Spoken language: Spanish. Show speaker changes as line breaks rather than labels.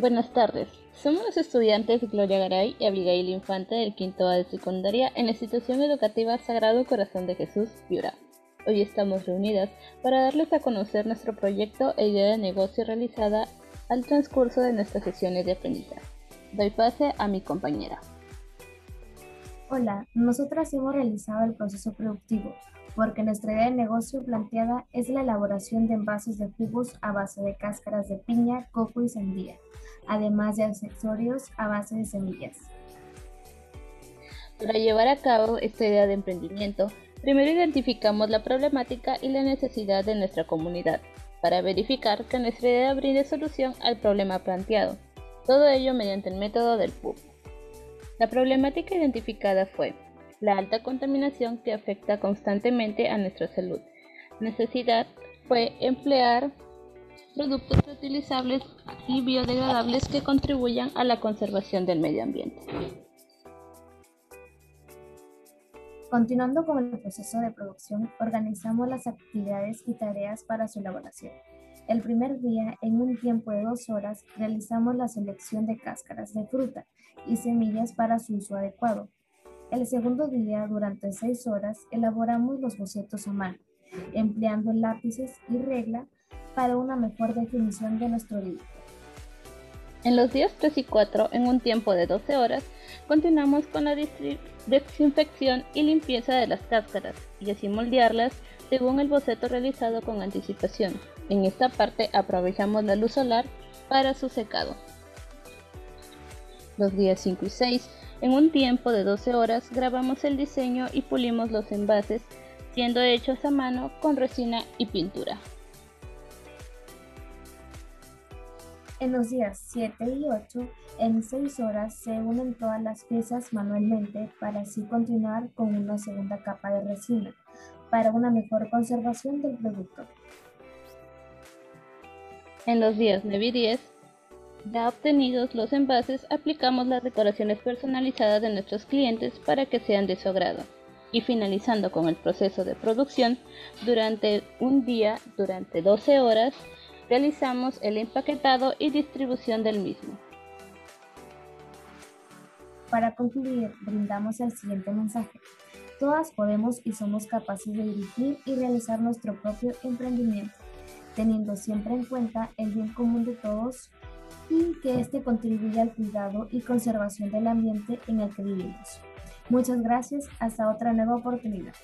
Buenas tardes. Somos los estudiantes Gloria Garay y Abigail Infante del quinto A de secundaria en la institución educativa Sagrado Corazón de Jesús, Piura. Hoy estamos reunidas para darles a conocer nuestro proyecto e idea de negocio realizada al transcurso de nuestras sesiones de aprendizaje. Doy pase a mi compañera.
Hola, nosotras hemos realizado el proceso productivo porque nuestra idea de negocio planteada es la elaboración de envases de jugos a base de cáscaras de piña, coco y sandía, además de accesorios a base de semillas.
Para llevar a cabo esta idea de emprendimiento, primero identificamos la problemática y la necesidad de nuestra comunidad, para verificar que nuestra idea brinde solución al problema planteado, todo ello mediante el método del PUB. La problemática identificada fue la alta contaminación que afecta constantemente a nuestra salud. Necesidad fue emplear productos reutilizables y biodegradables que contribuyan a la conservación del medio ambiente.
Continuando con el proceso de producción, organizamos las actividades y tareas para su elaboración. El primer día, en un tiempo de dos horas, realizamos la selección de cáscaras de fruta y semillas para su uso adecuado. El segundo día, durante seis horas, elaboramos los bocetos a mano, empleando lápices y regla para una mejor definición de nuestro dibujo.
En los días 3 y 4, en un tiempo de 12 horas, continuamos con la desinfección y limpieza de las cáscaras y así moldearlas según el boceto realizado con anticipación. En esta parte aprovechamos la luz solar para su secado. Los días 5 y 6 en un tiempo de 12 horas grabamos el diseño y pulimos los envases, siendo hechos a mano con resina y pintura.
En los días 7 y 8, en 6 horas se unen todas las piezas manualmente para así continuar con una segunda capa de resina, para una mejor conservación del producto.
En los días 9 y 10, ya obtenidos los envases, aplicamos las decoraciones personalizadas de nuestros clientes para que sean de su agrado. Y finalizando con el proceso de producción, durante un día, durante 12 horas, realizamos el empaquetado y distribución del mismo.
Para concluir, brindamos el siguiente mensaje. Todas podemos y somos capaces de dirigir y realizar nuestro propio emprendimiento, teniendo siempre en cuenta el bien común de todos y que éste contribuya al cuidado y conservación del ambiente en el que vivimos. Muchas gracias, hasta otra nueva oportunidad.